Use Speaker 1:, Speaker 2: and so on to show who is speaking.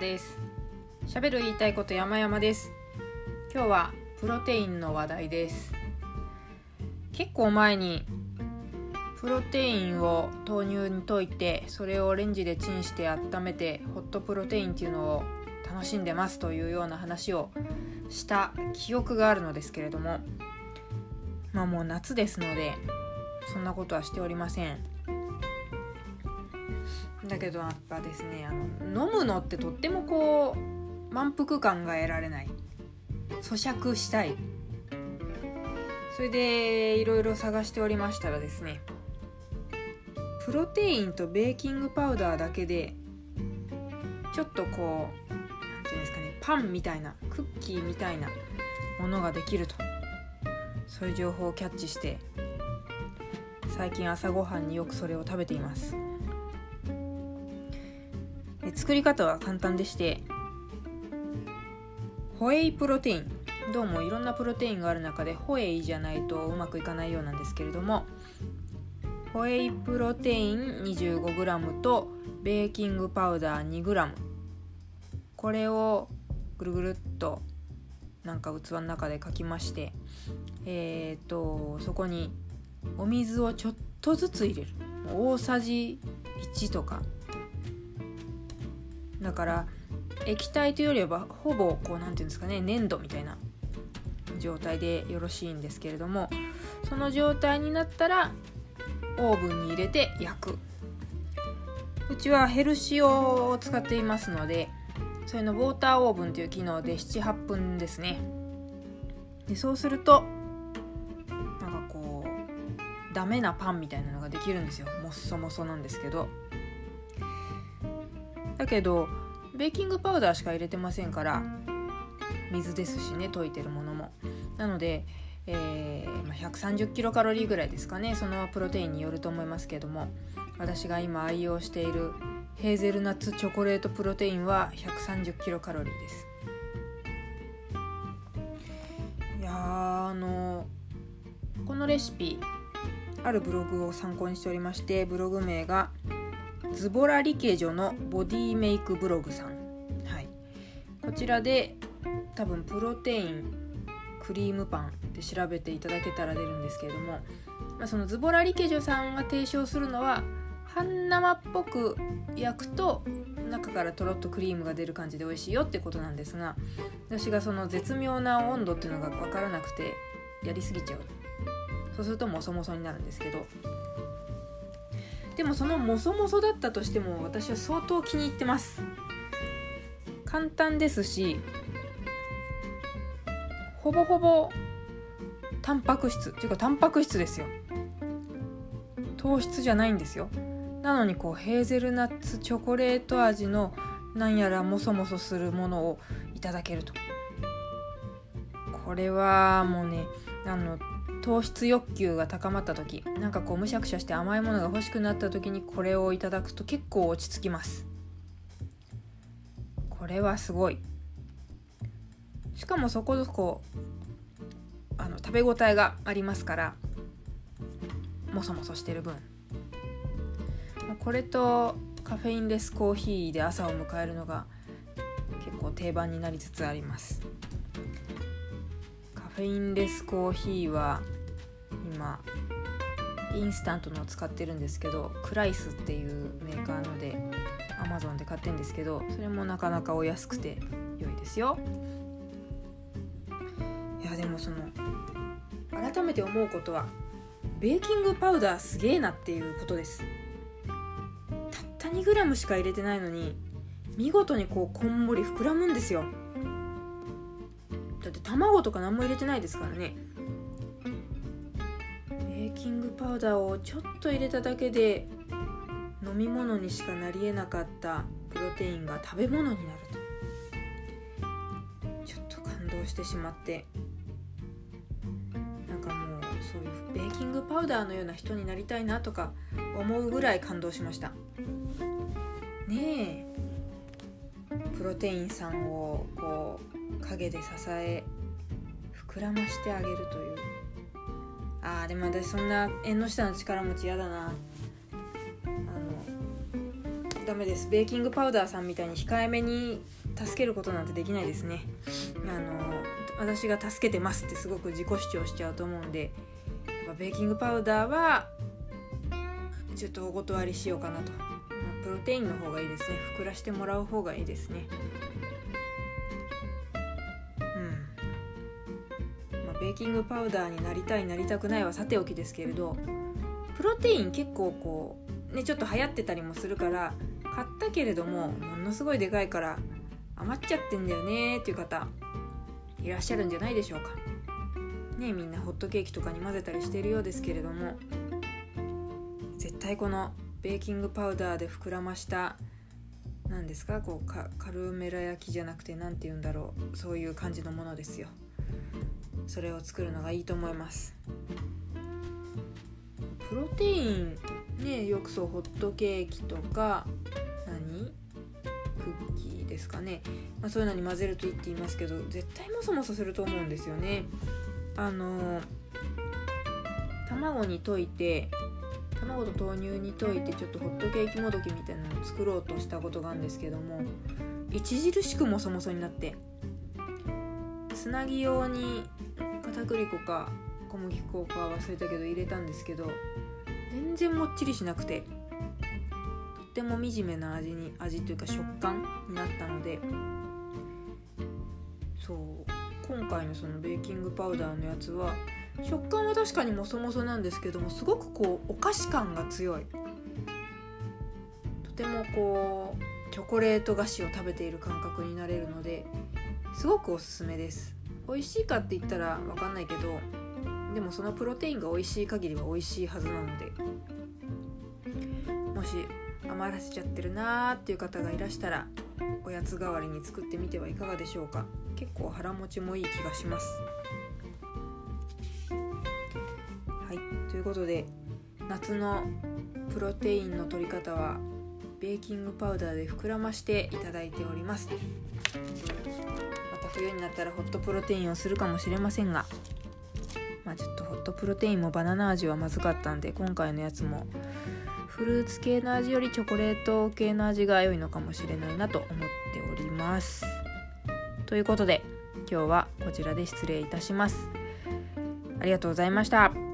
Speaker 1: です。喋る言いたいこと山々です。今日はプロテインの話題です。結構前にプロテインを豆乳に溶いてそれをレンジでチンして温めてホットプロテインっていうのを楽しんでますというような話をした記憶があるのですけれどもまあもう夏ですのでそんなことはしておりません。だけどやっぱですねあの飲むのってとってもこう満腹感が得られない。咀嚼したい。それでいろいろ探しておりましたらですねプロテインとベーキングパウダーだけでちょっとこう何て言うんですかねパンみたいなクッキーみたいなものができると。そういう情報をキャッチして最近朝ごはんによくそれを食べています。作り方は簡単でしてホエイプロテイン。どうもいろんなプロテインがある中でホエイじゃないとうまくいかないようなんですけれどもホエイプロテイン 25g とベーキングパウダー 2g これをぐるぐるっとなんか器の中でかきましてえっ、ー、とそこにお水をちょっとずつ入れる。大さじ1とか。だから液体というよりはほぼこう何て言うんですかね粘土みたいな状態でよろしいんですけれどもその状態になったらオーブンに入れて焼く。うちはヘルシオを使っていますのでそれのウォーターオーブンという機能で78分ですね。でそうするとなんかこうダメなパンみたいなのができるんですよ。もっそもそなんですけど。だけどベーキングパウダーしか入れてませんから水ですしね溶いてるものも。なのでえー、130キロカロリーぐらいですかねそのプロテインによると思いますけども私が今愛用しているヘーゼルナッツチョコレートプロテインは130キロカロリーです。いやあのこのレシピあるブログを参考にしておりましてブログ名がズボラリケジョのボディメイクブログさん、はい、こちらで多分プロテインクリームパンで調べていただけたら出るんですけれども、まあ、そのズボラリケジョさんが提唱するのは半生っぽく焼くと中からとろっとクリームが出る感じで美味しいよってことなんですが私がその絶妙な温度っていうのが分からなくてやりすぎちゃう。そうするともそもそになるんですけどでもそのもそもそだったとしても私は相当気に入ってます。簡単ですしほぼほぼタンパク質っていうかタンパク質ですよ。糖質じゃないんですよ。なのにこうヘーゼルナッツチョコレート味のなんやらもそもそするものをいただけると。これはもうねあの糖質欲求が高まった時なんかこうむしゃくしゃして甘いものが欲しくなった時にこれをいただくと結構落ち着きます。これはすごい。しかもそこそこあの食べ応えがありますからもそもそしてる分。これとカフェインレスコーヒーで朝を迎えるのが結構定番になりつつあります。フェインレスコーヒーは今インスタントのを使ってるんですけどクライスっていうメーカーので Amazon で買ってるんですけどそれもなかなかお安くて良いですよ。いやでもその改めて思うことはベーキングパウダーすげえなっていうことです。たった 2g しか入れてないのに見事にこうこんもり膨らむんですよ。だって卵とか何も入れてないですからね。ベーキングパウダーをちょっと入れただけで飲み物にしかなりえなかったプロテインが食べ物になると。ちょっと感動してしまって。なんかもうそういうベーキングパウダーのような人になりたいなとか思うぐらい感動しました。ねえ。プロテインさんをこう陰で支え膨らましてあげるという。あーでも私そんな縁の下の力持ち嫌だな。あのダメです。ベーキングパウダーさんみたいに控えめに助けることなんてできないですね。あの私が助けてますってすごく自己主張しちゃうと思うんでやっぱベーキングパウダーはちょっとお断りしようかなと、プロテインの方がいいですね。膨らしてもらう方がいいですね。うん。まあ、ベーキングパウダーになりたいなりたくないはさておきですけれどプロテイン結構こうねちょっと流行ってたりもするから買ったけれどもものすごいでかいから余っちゃってんだよねっていう方いらっしゃるんじゃないでしょうか。ねみんなホットケーキとかに混ぜたりしてるようですけれども絶対このベーキングパウダーで膨らました何ですか？こうカルメラ焼きじゃなくて何て言うんだろう？そういう感じのものですよ。それを作るのがいいと思います。プロテインねよくそうホットケーキとか何？クッキーですかね、まあ、そういうのに混ぜるといいって言いますけど絶対もそもそすると思うんですよね。あの卵に溶いて卵と豆乳に溶いてちょっとホットケーキもどきみたいなのを作ろうとしたことがあるんですけども著しくもそもそになってつなぎ用に片栗粉か小麦粉か忘れたけど入れたんですけど全然もっちりしなくてとっても惨めな味に味というか食感になったのでそう今回のそのベーキングパウダーのやつは食感は確かにもそもそなんですけどもすごくこうお菓子感が強い。とてもこうチョコレート菓子を食べている感覚になれるのですごくおすすめです。美味しいかって言ったら分かんないけどでもそのプロテインが美味しい限りは美味しいはずなのでもし余らせちゃってるなーっていう方がいらしたらおやつ代わりに作ってみてはいかがでしょうか。結構腹持ちもいい気がします。いうことで夏のプロテインの取り方はベーキングパウダーで膨らましていただいております。また冬になったらホットプロテインをするかもしれませんがまあちょっとホットプロテインもバナナ味はまずかったんで今回のやつもフルーツ系の味よりチョコレート系の味が良いのかもしれないなと思っております。ということで今日はこちらで失礼いたします。ありがとうございました。